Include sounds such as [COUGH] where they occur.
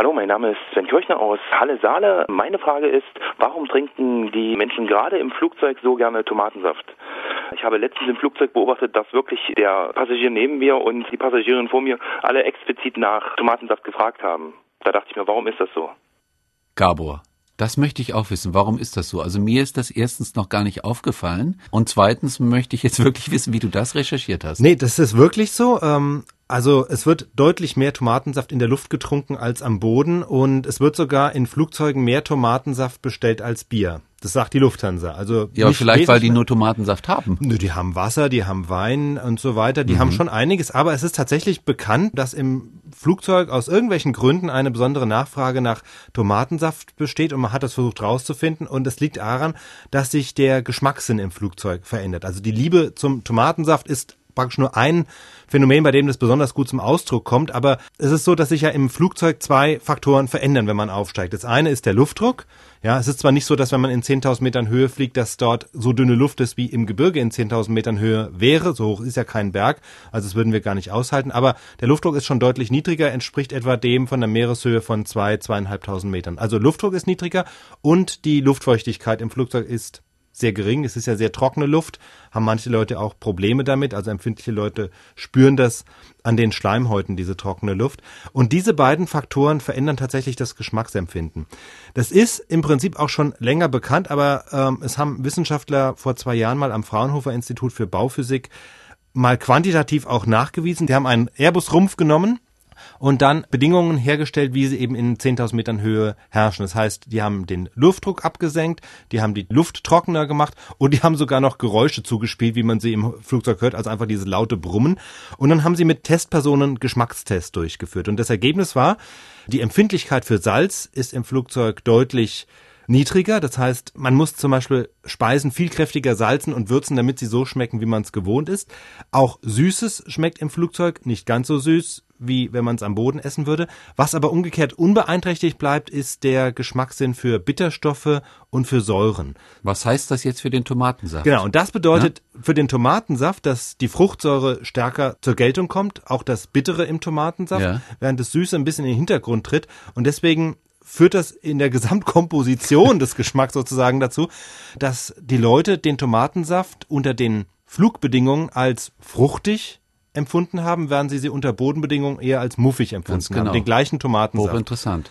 Hallo, mein Name ist Sven Kirchner aus Halle-Saale. Meine Frage ist, warum trinken die Menschen gerade im Flugzeug so gerne Tomatensaft? Ich habe letztens im Flugzeug beobachtet, dass wirklich der Passagier neben mir und die Passagierin vor mir alle explizit nach Tomatensaft gefragt haben. Da dachte ich mir, warum ist das so? Gabor. Das möchte ich auch wissen. Warum ist das so? Also mir ist das erstens noch gar nicht aufgefallen und zweitens möchte ich jetzt [LAUGHS] wirklich wissen, wie du das recherchiert hast. Nee, das ist wirklich so. Ähm, also es wird deutlich mehr Tomatensaft in der Luft getrunken als am Boden und es wird sogar in Flugzeugen mehr Tomatensaft bestellt als Bier. Das sagt die Lufthansa. Also ja, aber vielleicht weil die nur Tomatensaft haben. Nö, die haben Wasser, die haben Wein und so weiter. Die mhm. haben schon einiges, aber es ist tatsächlich bekannt, dass im Flugzeug aus irgendwelchen Gründen eine besondere Nachfrage nach Tomatensaft besteht und man hat das versucht rauszufinden und es liegt daran, dass sich der Geschmackssinn im Flugzeug verändert. Also die Liebe zum Tomatensaft ist praktisch nur ein Phänomen, bei dem das besonders gut zum Ausdruck kommt. Aber es ist so, dass sich ja im Flugzeug zwei Faktoren verändern, wenn man aufsteigt. Das eine ist der Luftdruck. Ja, es ist zwar nicht so, dass wenn man in 10.000 Metern Höhe fliegt, dass dort so dünne Luft ist wie im Gebirge in 10.000 Metern Höhe wäre. So hoch ist ja kein Berg. Also das würden wir gar nicht aushalten. Aber der Luftdruck ist schon deutlich niedriger, entspricht etwa dem von der Meereshöhe von zwei, zweieinhalbtausend Metern. Also Luftdruck ist niedriger und die Luftfeuchtigkeit im Flugzeug ist sehr gering. Es ist ja sehr trockene Luft, haben manche Leute auch Probleme damit. Also empfindliche Leute spüren das an den Schleimhäuten, diese trockene Luft. Und diese beiden Faktoren verändern tatsächlich das Geschmacksempfinden. Das ist im Prinzip auch schon länger bekannt, aber ähm, es haben Wissenschaftler vor zwei Jahren mal am Fraunhofer Institut für Bauphysik mal quantitativ auch nachgewiesen. Die haben einen Airbus-Rumpf genommen und dann Bedingungen hergestellt, wie sie eben in 10.000 Metern Höhe herrschen. Das heißt, die haben den Luftdruck abgesenkt, die haben die Luft trockener gemacht und die haben sogar noch Geräusche zugespielt, wie man sie im Flugzeug hört, also einfach diese laute Brummen. Und dann haben sie mit Testpersonen Geschmackstests durchgeführt. Und das Ergebnis war, die Empfindlichkeit für Salz ist im Flugzeug deutlich niedriger. Das heißt, man muss zum Beispiel Speisen viel kräftiger salzen und würzen, damit sie so schmecken, wie man es gewohnt ist. Auch Süßes schmeckt im Flugzeug nicht ganz so süß, wie wenn man es am Boden essen würde. Was aber umgekehrt unbeeinträchtigt bleibt, ist der Geschmackssinn für Bitterstoffe und für Säuren. Was heißt das jetzt für den Tomatensaft? Genau, und das bedeutet ja? für den Tomatensaft, dass die Fruchtsäure stärker zur Geltung kommt, auch das Bittere im Tomatensaft, ja. während das Süße ein bisschen in den Hintergrund tritt. Und deswegen führt das in der [LAUGHS] Gesamtkomposition des Geschmacks sozusagen dazu, dass die Leute den Tomatensaft unter den Flugbedingungen als fruchtig empfunden haben, während sie sie unter Bodenbedingungen eher als muffig empfunden genau. haben. Den gleichen Tomatensaft. Hochinteressant.